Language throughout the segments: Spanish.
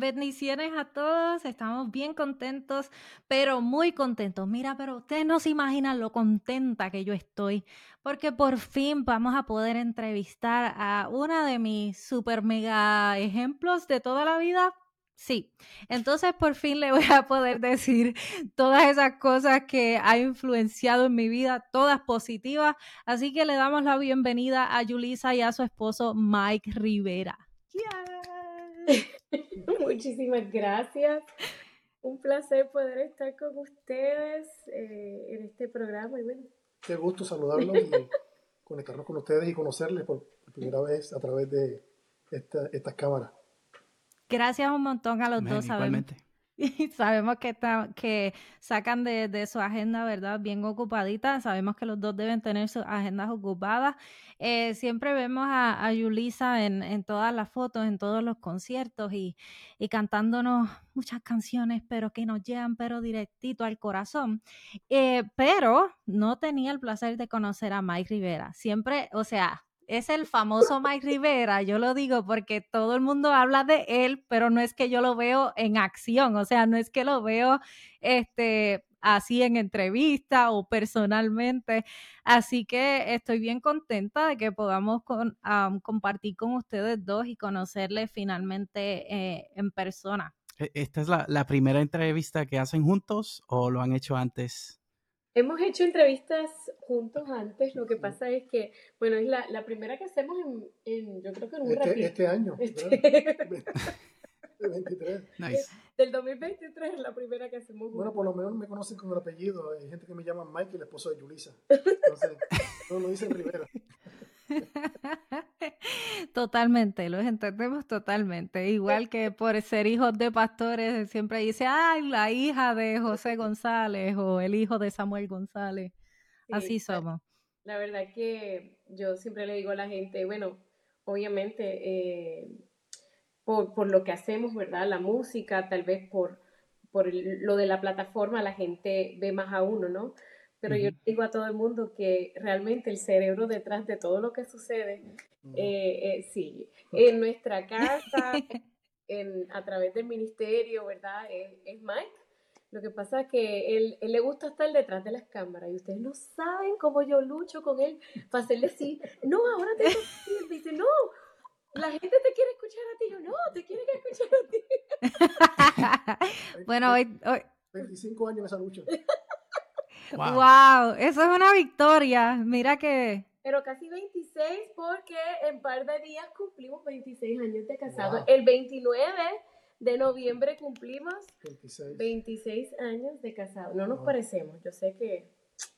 Bendiciones a todos, estamos bien contentos, pero muy contentos. Mira, pero ustedes no se imaginan lo contenta que yo estoy, porque por fin vamos a poder entrevistar a una de mis super mega ejemplos de toda la vida. Sí, entonces por fin le voy a poder decir todas esas cosas que ha influenciado en mi vida, todas positivas. Así que le damos la bienvenida a Yulisa y a su esposo Mike Rivera. Muchísimas gracias. Un placer poder estar con ustedes eh, en este programa. Y bueno. Qué gusto saludarlos y conectarnos con ustedes y conocerles por primera vez a través de esta, estas cámaras. Gracias un montón a los dos. Igualmente. sabemos que, sacan de, su agenda, ¿verdad? Bien ocupadita. Sabemos que los dos deben tener sus agendas ocupadas. Eh, siempre vemos a, a Yulisa en, todas las fotos, en todos los conciertos y, cantándonos muchas canciones, pero que nos llegan, pero directito al corazón. Eh, pero no tenía el placer de conocer a Mike Rivera. Siempre, o sea, es el famoso Mike Rivera, yo lo digo porque todo el mundo habla de él, pero no es que yo lo veo en acción, o sea, no es que lo veo este así en entrevista o personalmente. Así que estoy bien contenta de que podamos compartir con ustedes dos y conocerle finalmente eh, en persona. ¿E-, ¿Esta es la, la primera entrevista que hacen juntos o lo han hecho antes? Hemos hecho entrevistas juntos antes, lo que pasa es que, bueno, es la, la primera que hacemos en, yo creo que en un este, ratito. Este año, este... 23. Nice. Del 2023 es la primera que hacemos juntos. Bueno, por lo menos me conocen con el apellido, hay gente que me llama Mike, el esposo de Yulisa. Entonces, no lo dicen primero. Totalmente, los entendemos totalmente. Igual que por ser hijos de pastores, siempre dice, ay, la hija de José González o el hijo de Samuel González. Así somos. La verdad que yo siempre le digo a la gente, bueno, obviamente eh, por, por, lo que hacemos, ¿verdad? La música, tal vez por, por lo de la plataforma, la gente ve más a uno, ¿no? Pero yo digo a todo el mundo que realmente el cerebro detrás de todo lo que sucede, eh, eh, sí, en nuestra casa, en, a través del ministerio, ¿verdad? Es, Mike. Lo que pasa es que él, él, le gusta estar detrás de las cámaras y ustedes no saben cómo yo lucho con él para hacerle así, no, ahora te él dice, no, la gente te quiere escuchar a ti, yo no, te quiere escuchar a ti. bueno, hoy, hoy... 25 años esa lucha. Wow. eso es una victoria. Mira que. Pero casi 26 porque en par de días cumplimos 26 años de casado. El 29 de noviembre cumplimos 26, años de casado. No nos parecemos, yo sé que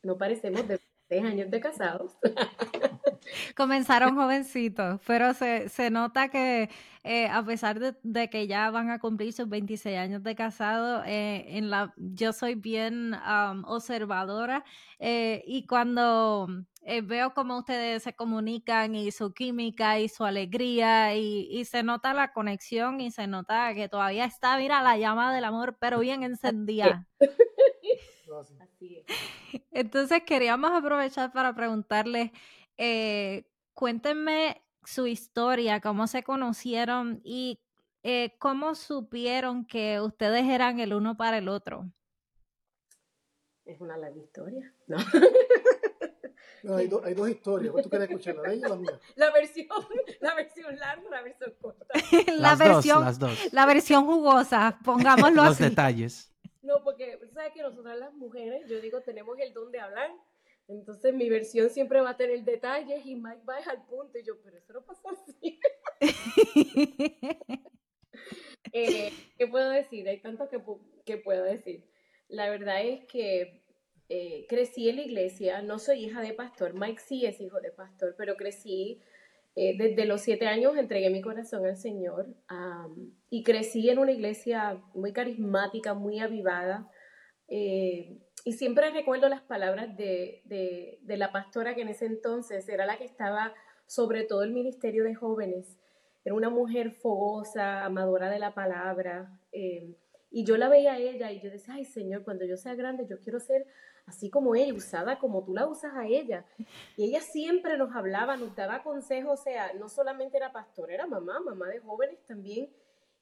no parecemos de 26 años de casados. Comenzaron jovencitos, pero se, se nota que eh, a pesar de, que ya van a cumplir sus 26 años de casado, eh, en la, yo soy bien observadora eh, y cuando veo cómo ustedes se comunican y su química y su alegría y, y, se nota la conexión y se nota que todavía está, mira, la llama del amor, pero bien encendida. Entonces queríamos aprovechar para preguntarles eh, cuéntenme su historia, cómo se conocieron y eh, cómo supieron que ustedes eran el uno para el otro. Es una larga historia, ¿no? No, hay, hay, dos historias. ¿Tú quieres escuchar la de ella o la mía? La versión, la versión larga, la versión corta. la las versión, dos, las dos. La versión jugosa, pongámoslo Los así. Los detalles. No, porque sabes que nosotras las mujeres, yo digo, tenemos el don de hablar entonces mi versión siempre va a tener detalles y Mike va al punto y yo, pero eso no pasa así. Eh, ¿Qué puedo decir? Hay tanto que, que, puedo decir. La verdad es que eh, crecí en la iglesia, no soy hija de pastor, Mike sí es hijo de pastor, pero crecí eh, desde los siete años entregué mi corazón al Señor y crecí en una iglesia muy carismática, muy avivada. Eh, y siempre recuerdo las palabras de, de, la pastora que en ese entonces era la que estaba sobre todo el ministerio de jóvenes. Era una mujer fogosa, amadora de la palabra. Eh, y yo la veía a ella y yo decía, ay Señor, cuando yo sea grande, yo quiero ser así como ella, usada como tú la usas a ella. Y ella siempre nos hablaba, nos daba consejos, o sea, no solamente era pastora, era mamá, mamá de jóvenes también.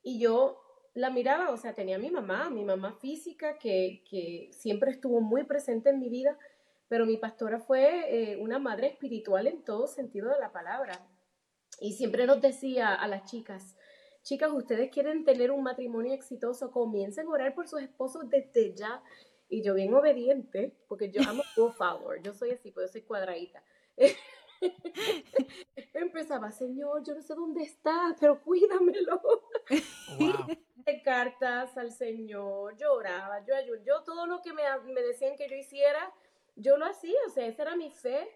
Y yo la miraba, o sea, tenía mi mamá, mi mamá física, que, que siempre estuvo muy presente en mi vida, pero mi pastora fue eh, una madre espiritual en todo sentido de la palabra. Y siempre nos decía a las chicas, chicas, ustedes quieren tener un matrimonio exitoso, comiencen a orar por sus esposos desde ya. Y yo bien obediente, porque yo amo a follower, yo soy así, pues yo soy cuadradita. Empezaba, Señor, yo no sé dónde está, pero cuídamelo. De cartas al Señor, lloraba, yo ayudaba, yo todo lo que me, me, decían que yo hiciera, yo lo hacía, o sea, esa era mi fe.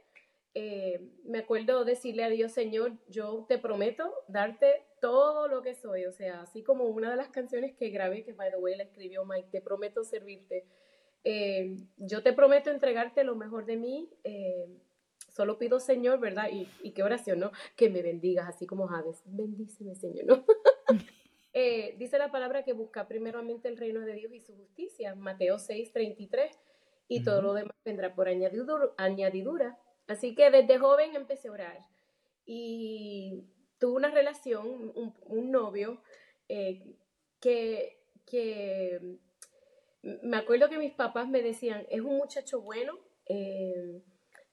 Eh, me acuerdo decirle a Dios, Señor, yo te prometo darte todo lo que soy, o sea, así como una de las canciones que grabé, que by the way la escribió Mike, te prometo servirte eh, yo te prometo entregarte lo mejor de mí. Eh, solo pido, Señor, ¿verdad? Y, y, qué oración, ¿no? Que me bendigas, así como Javes. Bendíceme, Señor, ¿no? Eh, dice la palabra que busca primeramente el reino de Dios y su justicia, Mateo 6, 33, y todo lo demás vendrá por añadidura, Así que desde joven empecé a orar y tuve una relación, un, novio, que, que me acuerdo que mis papás me decían, es un muchacho bueno, eh,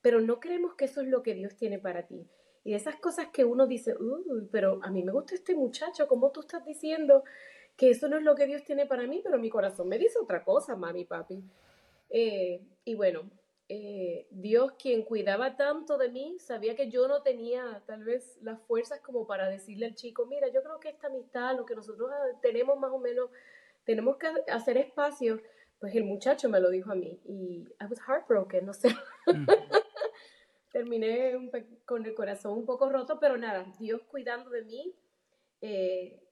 pero no creemos que eso es lo que Dios tiene para ti. Y esas cosas que uno dice, pero a mí me gusta este muchacho, ¿cómo tú estás diciendo que eso no es lo que Dios tiene para mí? Pero mi corazón me dice otra cosa, mami, papi. Eh, y bueno, eh, Dios quien cuidaba tanto de mí, sabía que yo no tenía tal vez las fuerzas como para decirle al chico, mira, yo creo que esta amistad, lo que nosotros ah, tenemos más o menos tenemos que hacer espacio, pues el muchacho me lo dijo a mí y I was heartbroken, no sé. Terminé con el corazón un poco roto, pero nada, Dios cuidando de mí. Eh,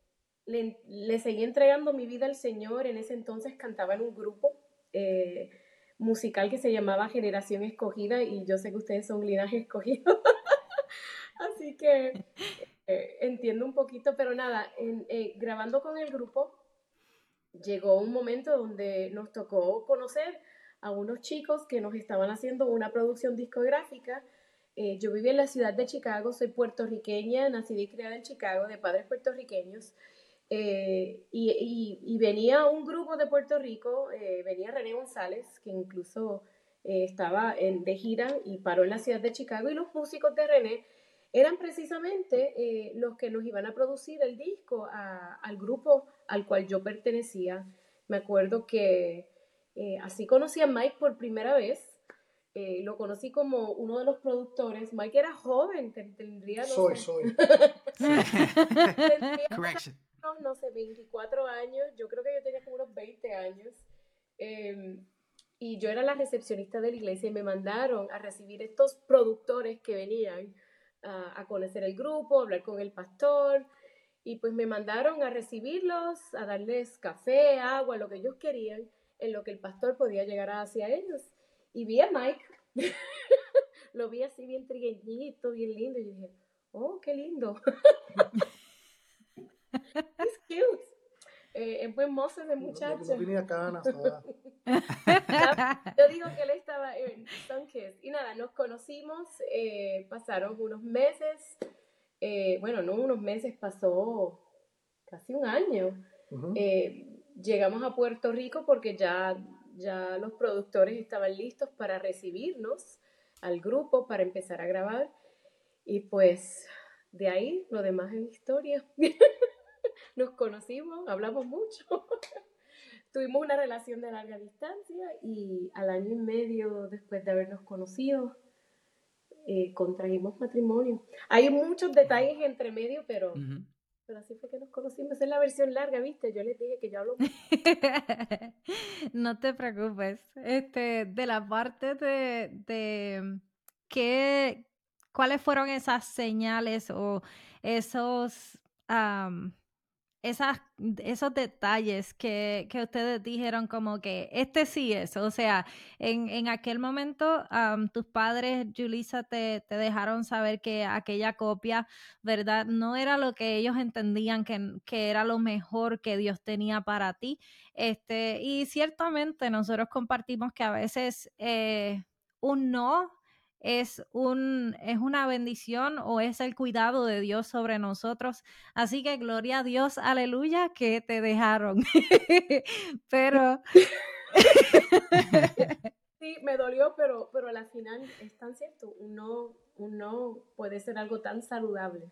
le, seguí entregando mi vida al Señor. En ese entonces cantaba en un grupo eh, musical que se llamaba Generación Escogida y yo sé que ustedes son linaje escogido. Así que eh, entiendo un poquito, pero nada, grabando con el grupo llegó un momento donde nos tocó conocer a unos chicos que nos estaban haciendo una producción discográfica. Eh, yo viví en la ciudad de Chicago, soy puertorriqueña, nacida y criada en Chicago, de padres puertorriqueños. Eh, y, venía un grupo de Puerto Rico, eh, venía René González, que incluso estaba en, de gira y paró en la ciudad de Chicago, y los músicos de René eran precisamente los que nos iban a producir el disco al grupo al cual yo pertenecía. Me acuerdo que eh, así conocí a Mike por primera vez. Eh, lo conocí como uno de los productores. Mike era joven, tendría... No soy, soy. Correction. No, sé, 24 años. Yo creo que yo tenía como unos 20 años. Em, y yo era la recepcionista de la iglesia y me mandaron a recibir estos productores que venían a, conocer el grupo, hablar con el pastor. Y pues me mandaron a recibirlos, a darles café, agua, lo que ellos querían, en lo que el pastor podía llegar hacia ellos. Y vi a Mike, lo vi así bien trigueñito, bien lindo, y dije, oh, qué lindo. It's cute. Eh, es buen mozo ese muchacho. No, tenía canas. Yo digo que él estaba en Sunkiss. Y nada, nos conocimos, eh, pasaron unos meses, eh, bueno, no unos meses, pasó casi un año. Llegamos a Puerto Rico porque ya, ya los productores estaban listos para recibirnos al grupo, para empezar a grabar. Y pues de ahí lo demás es historia. nos conocimos, hablamos mucho. Tuvimos una relación de larga distancia y al año y medio después de habernos conocido, eh, contrajimos matrimonio. Hay muchos detalles entre medio, pero, pero así fue que nos conocimos. Es la versión larga, ¿viste? Yo les dije que yo hablo no te preocupes. Este, de la parte de, de qué, ¿cuáles fueron esas señales o esos, esas, esos detalles que, que, ustedes dijeron como que este sí es? O sea, en, en aquel momento tus padres, Julissa, te, te, dejaron saber que aquella copia, ¿verdad? No era lo que ellos entendían que, que era lo mejor que Dios tenía para ti. Este, y ciertamente nosotros compartimos que a veces eh, un no es, un, es una bendición o es el cuidado de Dios sobre nosotros. Así que gloria a Dios, aleluya, que te dejaron. pero... sí, me dolió, pero, pero al final es tan cierto, un no puede ser algo tan saludable.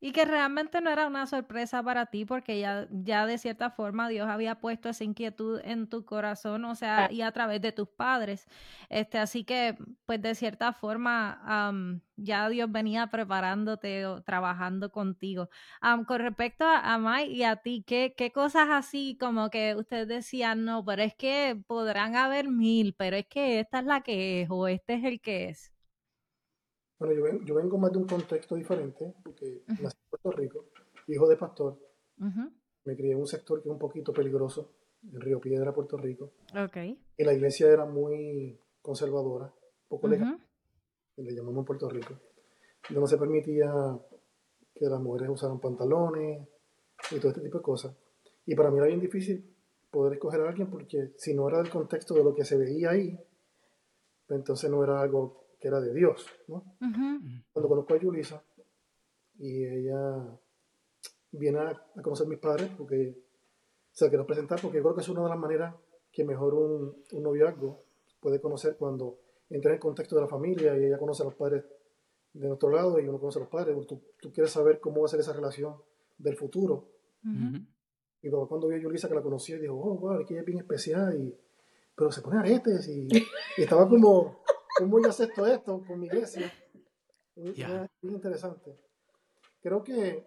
Y que realmente no era una sorpresa para ti porque ya, ya de cierta forma Dios había puesto esa inquietud en tu corazón, o sea, y a través de tus padres. Este, así que, pues de cierta forma, ya Dios venía preparándote o trabajando contigo. con respecto a, a Mike y a ti, ¿qué, ¿qué cosas así como que ustedes decían, no, pero es que podrán haber mil, pero es que esta es la que es o este es el que es? Bueno, yo, vengo, yo vengo más de un contexto diferente, porque nací en Puerto Rico, hijo de pastor. Me crié en un sector que es un poquito peligroso, en Río Piedra, Puerto Rico. Okay. Y la iglesia era muy conservadora, poco legal, le llamamos en Puerto Rico. Donde no se permitía que las mujeres usaran pantalones y todo este tipo de cosas. Y para mí era bien difícil poder escoger a alguien porque si no era del contexto de lo que se veía ahí, pues entonces no era algo que era de Dios, ¿no? Cuando conozco a Yulisa y ella viene a, conocer a mis padres porque se la quiero presentar porque yo creo que es una de las maneras que mejor un, un noviazgo puede conocer cuando entra en el contexto de la familia y ella conoce a los padres de nuestro lado y uno conoce a los padres. Tú, tú quieres saber cómo va a ser esa relación del futuro. Y cuando vi a Yulisa que la conocía, dijo, oh, wow, que ella es bien especial, y, pero se pone aretes y, y estaba como, ¿Cómo yo acepto esto con mi iglesia? Es interesante. Creo que,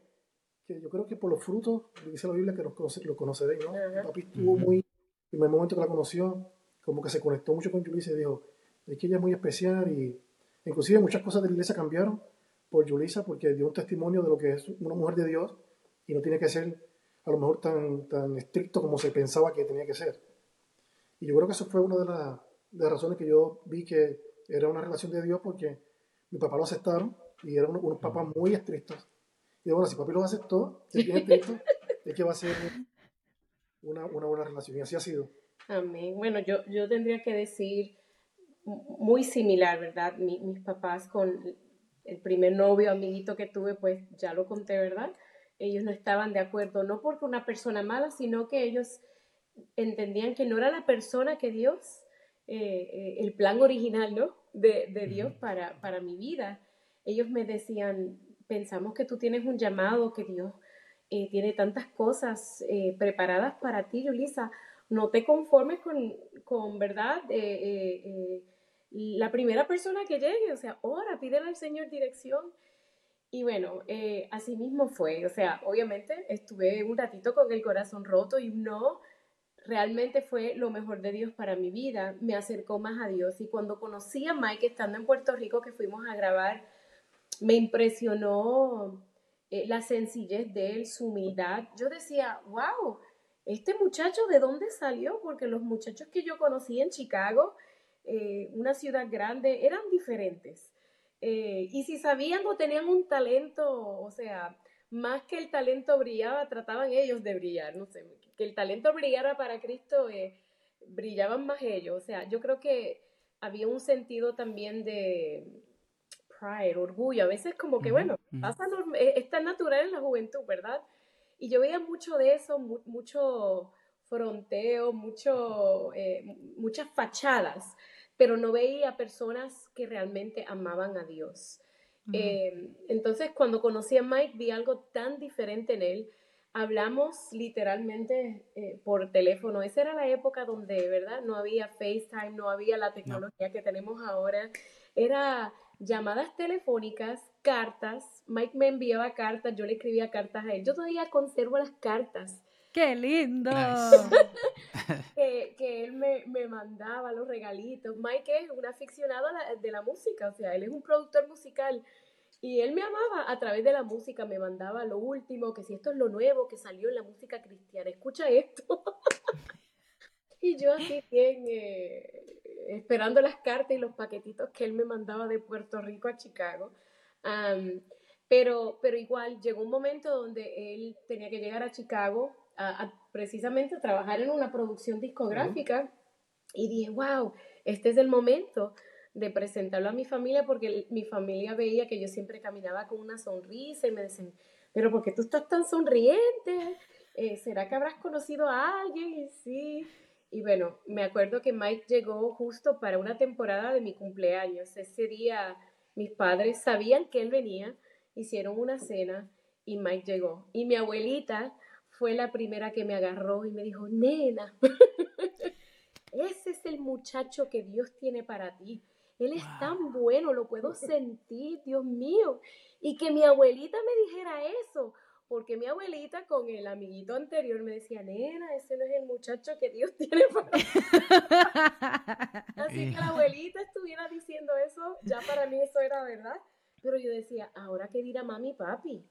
que, yo creo que por los frutos, dice la Biblia que los, lo conoceréis, ¿no? Papi estuvo muy, en el primer momento que la conoció, como que se conectó mucho con Julissa y dijo, es que ella es muy especial y inclusive muchas cosas de la iglesia cambiaron por Julissa porque dio un testimonio de lo que es una mujer de Dios y no tiene que ser a lo mejor tan, tan estricto como se pensaba que tenía que ser. Y yo creo que eso fue una de, de las razones que yo vi que era una relación de Dios porque mi papá lo aceptaron y eran unos, papás muy estrictos. Y bueno, si papi lo aceptó, si es bien estricto, es que va a ser una, una, buena relación. Y así ha sido. Amén. Bueno, yo, yo tendría que decir muy similar, ¿verdad? mis papás con el primer novio, amiguito que tuve, pues ya lo conté, ¿verdad? Ellos no estaban de acuerdo, no porque una persona mala, sino que ellos entendían que no era la persona que Dios eh, eh, el plan original, ¿no? De, de Dios para, para, mi vida. Ellos me decían, pensamos que tú tienes un llamado, que Dios eh, tiene tantas cosas preparadas para ti, Yulisa. No te conformes con, con ¿verdad? la primera persona que llegue, o sea, ora, pídele al Señor dirección. Y bueno, así mismo fue. O sea, obviamente estuve un ratito con el corazón roto y no realmente fue lo mejor de Dios para mi vida, me acercó más a Dios y cuando conocí a Mike estando en Puerto Rico que fuimos a grabar, me impresionó eh, la sencillez de él, su humildad. Yo decía, wow, este muchacho de dónde salió, porque los muchachos que yo conocí en Chicago, eh, una ciudad grande, eran diferentes. Eh, y si sabían o tenían un talento, o sea, más que el talento brillaba, trataban ellos de brillar, no sé, que el talento brillara para Cristo, eh, brillaban más ellos. O sea, yo creo que había un sentido también de pride, orgullo. A veces como que, bueno, pasa, eh, es tan natural en la juventud, ¿verdad? Y yo veía mucho de eso, mucho fronteo, mucho, eh, muchas fachadas, pero no veía personas que realmente amaban a Dios. Entonces, cuando conocí a Mike, vi algo tan diferente en él hablamos literalmente eh, por teléfono. Esa era la época donde, ¿verdad? No había FaceTime, no había la tecnología que tenemos ahora. Era llamadas telefónicas, cartas. Mike me enviaba cartas, yo le escribía cartas a él. Yo todavía conservo las cartas ¡Qué lindo! que, él me, mandaba los regalitos. Mike es un aficionado de la música, o sea, él es un productor musical. Y él me amaba a través de la música, me mandaba lo último, que si esto es lo nuevo que salió en la música cristiana, escucha esto. y yo así bien, eh, esperando las cartas y los paquetitos que él me mandaba de Puerto Rico a Chicago. pero, pero igual llegó un momento donde él tenía que llegar a Chicago a, precisamente a trabajar en una producción discográfica y dije, wow, este es el momento de presentarlo a mi familia porque mi familia veía que yo siempre caminaba con una sonrisa y me decían, pero ¿por qué tú estás tan sonriente? Eh, ¿Será que habrás conocido a alguien? Y sí. Y bueno, me acuerdo que Mike llegó justo para una temporada de mi cumpleaños. Ese día mis padres sabían que él venía, hicieron una cena y Mike llegó. Y mi abuelita fue la primera que me agarró y me dijo, nena, ese es el muchacho que Dios tiene para ti. Él es tan bueno, lo puedo sentir, Dios mío. Y que mi abuelita me dijera eso, porque mi abuelita con el amiguito anterior me decía, nena, ese no es el muchacho que Dios tiene para ti. Así que la abuelita estuviera diciendo eso, ya para mí eso era verdad. Pero yo decía, ahora qué dirá mami papi.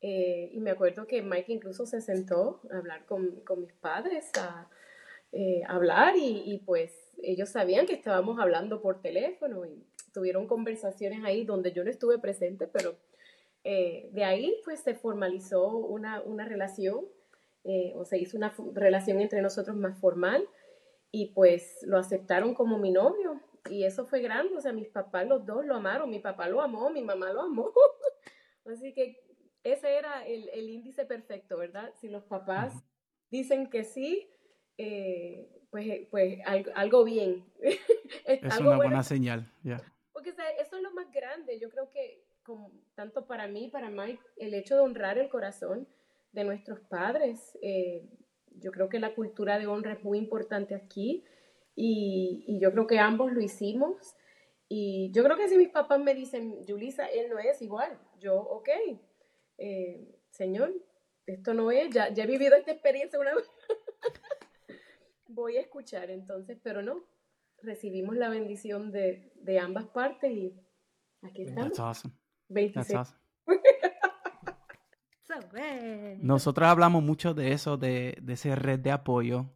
Eh, y me acuerdo que Mike incluso se sentó a hablar con, con mis padres, a eh, hablar y, y, pues ellos sabían que estábamos hablando por teléfono y tuvieron conversaciones ahí donde yo no estuve presente, pero eh, de ahí pues se formalizó una, una relación o se hizo una relación entre nosotros más formal y pues lo aceptaron como mi novio y eso fue grande, o sea, mis papás los dos lo amaron, mi papá lo amó, mi mamá lo amó, así que ese era el, el, índice perfecto, ¿verdad? Si los papás dicen que sí, eh, pues, eh, pues algo, bien. es una buena señal, ya. Porque eso es lo más grande. Yo creo que, como, tanto para mí, para Mike, el hecho de honrar el corazón de nuestros padres, eh, yo creo que la cultura de honra es muy importante aquí y, y, yo creo que ambos lo hicimos. Y yo creo que si mis papás me dicen, Julisa, él no es igual, yo, ok, eh, Señor, esto no es, ya, ya he vivido esta experiencia una vez. Voy a escuchar entonces, pero no, recibimos la bendición de, de ambas partes y aquí estamos. That's awesome. 26. Nosotros hablamos mucho de eso, de, de esa red de apoyo,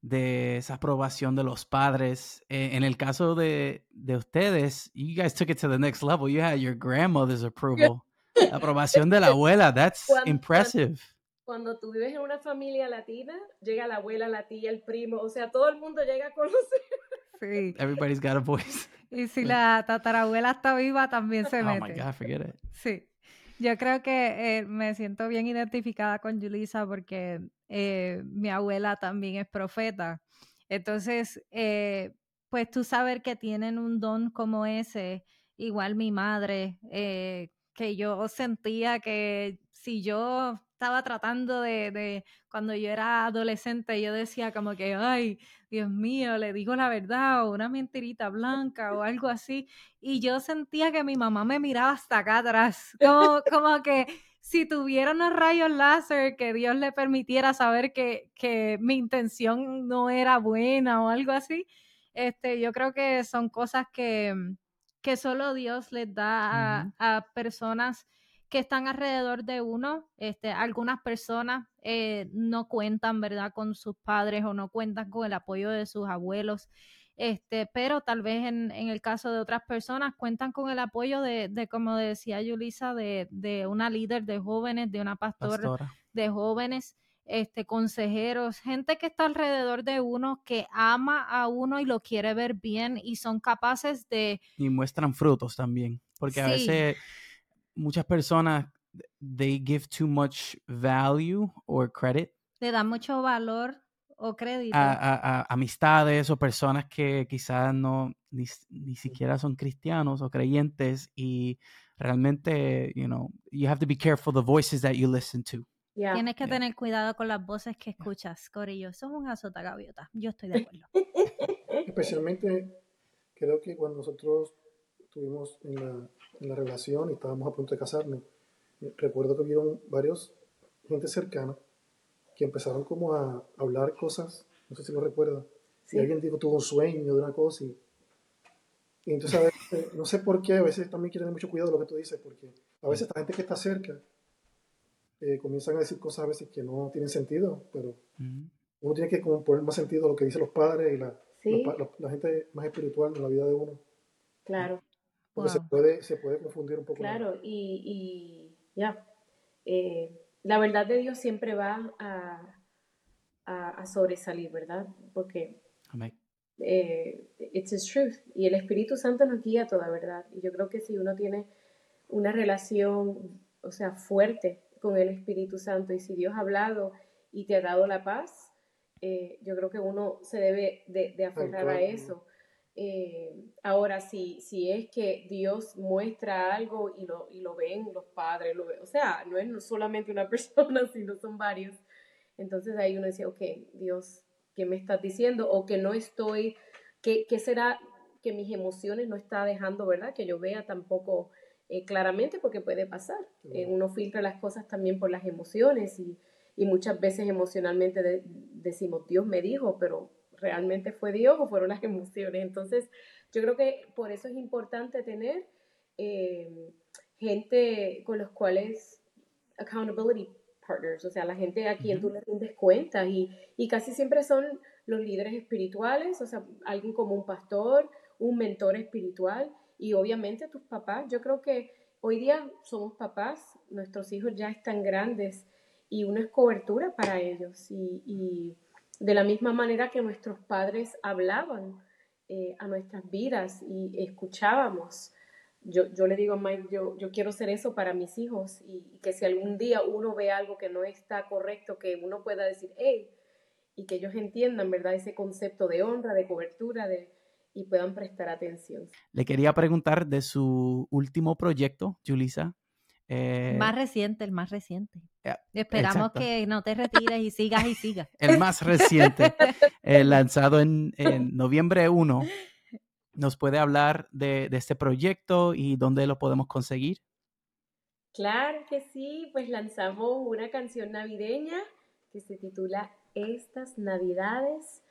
de esa aprobación de los padres. Eh, en el caso de, de ustedes, you guys took it to the next level. You had your grandmother's approval. La aprobación de la abuela, that's impressive. Cuando, tú vives en una familia latina, llega la abuela, la tía, el primo, o sea, todo el mundo llega a conocer. Sí. Everybody's got a voice. Y si la tatarabuela está viva, también se mete. Oh my God, forget it. Sí. Yo creo que eh, me siento bien identificada con Julisa porque eh, mi abuela también es profeta. Entonces, eh, pues tú saber que tienen un don como ese, igual mi madre, que yo sentía que si yo estaba tratando de, cuando yo era adolescente, yo decía como que, ay, Dios mío, le digo la verdad, o una mentirita blanca o algo así. Y yo sentía que mi mamá me miraba hasta acá atrás, como, como que si tuviera unos rayos láser que Dios le permitiera saber que, que mi intención no era buena o algo así. Este, yo creo que son cosas que, que solo Dios les da a, personas que están alrededor de uno. Este, algunas personas eh, no cuentan, ¿verdad?, con sus padres o no cuentan con el apoyo de sus abuelos. Este, pero tal vez en, el caso de otras personas cuentan con el apoyo de, de como decía Yulisa, de, de, una líder de jóvenes, de una pastora. de jóvenes este, consejeros, gente que está alrededor de uno, que ama a uno y lo quiere ver bien y son capaces de... Y muestran frutos también, porque a veces muchas personas, they give too much value or credit. Le dan mucho valor o crédito. A, amistades o personas que quizás no, ni, ni siquiera son cristianos o creyentes y realmente, you know, you have to be careful the voices that you listen to. Tienes que tener cuidado con las voces que escuchas, Corillo. Eso es un azota gaviota. Yo estoy de acuerdo. Especialmente, creo que cuando nosotros estuvimos en la, en la relación y estábamos a punto de casarnos, recuerdo que vieron varios gente cercana que empezaron como a hablar cosas, no sé si lo recuerda, si alguien dijo tuvo un sueño de una cosa y, entonces a veces, no sé por qué, a veces también quieren tener mucho cuidado de lo que tú dices, porque a veces la gente que está cerca eh, comienzan a decir cosas a veces que no tienen sentido, pero uno tiene que como poner más sentido a lo que dicen los padres y la, la, gente más espiritual en la vida de uno. Claro. Porque se, puede, se puede confundir un poco. Claro, y, y ya, eh, la verdad de Dios siempre va a, a, sobresalir, ¿verdad? Porque eh, it's His truth. Y el Espíritu Santo nos guía toda verdad. Y yo creo que si uno tiene una relación, o sea, fuerte con el Espíritu Santo y si Dios ha hablado y te ha dado la paz, eh, yo creo que uno se debe de, aferrar a eso. Eh, ahora, si, si es que Dios muestra algo y lo, y lo ven los padres, lo o sea, no es solamente una persona, sino son varios, entonces ahí uno dice, ok, Dios, ¿qué me estás diciendo? O que no estoy, ¿qué, qué será que mis emociones no está dejando, verdad? Que yo vea tampoco eh, claramente, porque puede pasar. Eh, uno filtra las cosas también por las emociones y, y muchas veces emocionalmente decimos, Dios me dijo, pero realmente fue Dios o fueron las emociones. Entonces, yo creo que por eso es importante tener eh, gente con los cuales accountability partners, o sea, la gente a quien tú le rindes cuentas y, y casi siempre son los líderes espirituales, o sea, alguien como un pastor, un mentor espiritual y obviamente tus papás. Yo creo que hoy día somos papás, nuestros hijos ya están grandes y uno es cobertura para ellos y, y de la misma manera que nuestros padres hablaban eh, a nuestras vidas y escuchábamos yo, yo le digo a Mike, yo, yo quiero ser eso para mis hijos y, que si algún día uno ve algo que no está correcto, que uno pueda decir, hey, y que ellos entiendan, ¿verdad? Ese concepto de honra, de cobertura, de, y puedan prestar atención. Le quería preguntar de su último proyecto, Julisa. Eh, más reciente, el más reciente. Esperamos que no te retires y sigas y sigas. el más reciente, eh, lanzado en, en noviembre 1 ¿Nos puede hablar de, este proyecto y dónde lo podemos conseguir? Claro que sí, pues lanzamos una canción navideña que se titula Estas Navidades.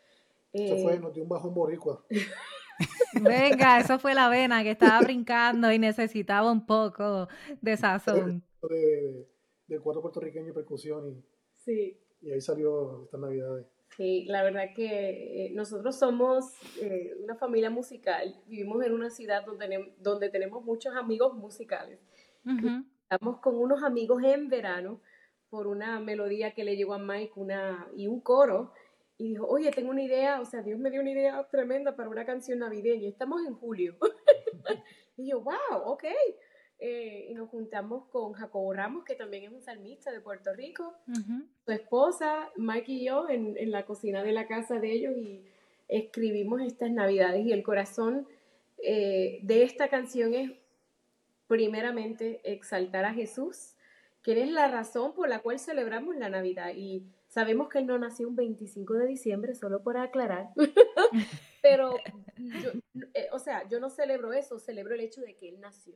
Eso fue, eh, nos dio un bajón boricua. Venga, eso fue la vena que estaba brincando y necesitaba un poco de sazón. De, de cuatro puertorriqueños y percusión y, sí. y ahí salió estas navidades. Sí, la verdad que eh, nosotros somos eh, una familia musical, vivimos en una ciudad donde, donde tenemos muchos amigos musicales. Estamos con unos amigos en verano por una melodía que le llegó a Mike una, y un coro y dijo, oye, tengo una idea, o sea, Dios me dio una idea tremenda para una canción navideña. Estamos en julio. y yo, wow, ok. Eh, y nos juntamos con Jacobo Ramos, que también es un salmista de Puerto Rico, su esposa, Mike y yo, en, en, la cocina de la casa de ellos y escribimos estas navidades. Y el corazón eh, de esta canción es primeramente exaltar a Jesús, quien es la razón por la cual celebramos la Navidad. Y sabemos que él no nació un 25 de diciembre, solo por aclarar. Pero, yo, eh, o sea, yo no celebro eso, celebro el hecho de que él nació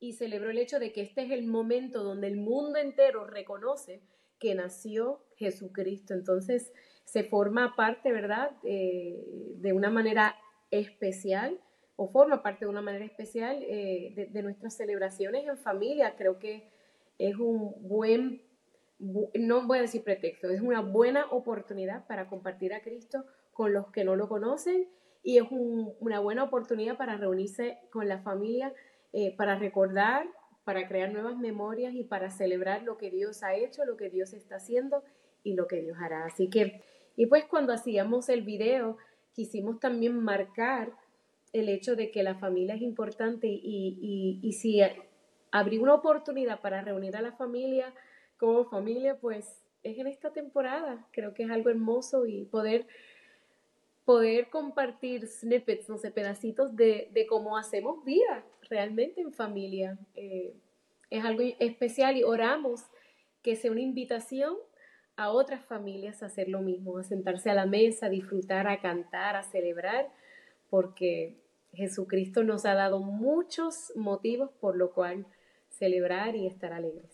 y celebró el hecho de que este es el momento donde el mundo entero reconoce que nació Jesucristo. Entonces se forma parte, ¿verdad?, eh, de una manera especial o forma parte de una manera especial eh, de, nuestras celebraciones en familia. Creo que es un buen, no voy a decir pretexto, es una buena oportunidad para compartir a Cristo con los que no lo conocen y es una buena oportunidad para reunirse con la familia eh, para recordar, para crear nuevas memorias y para celebrar lo que Dios ha hecho, lo que Dios está haciendo y lo que Dios hará. Así que, y pues cuando hacíamos el video, quisimos también marcar el hecho de que la familia es importante y, y, si abrí una oportunidad para reunir a la familia como familia, pues es en esta temporada. Creo que es algo hermoso y poder poder compartir snippets, no sé, pedacitos de, de cómo hacemos vida realmente en familia. Eh, es algo especial y oramos que sea una invitación a otras familias a hacer lo mismo, a sentarse a la mesa, a disfrutar, a cantar, a celebrar, porque Jesucristo nos ha dado muchos motivos por lo cual celebrar y estar alegres.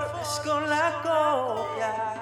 borðs skóla góðja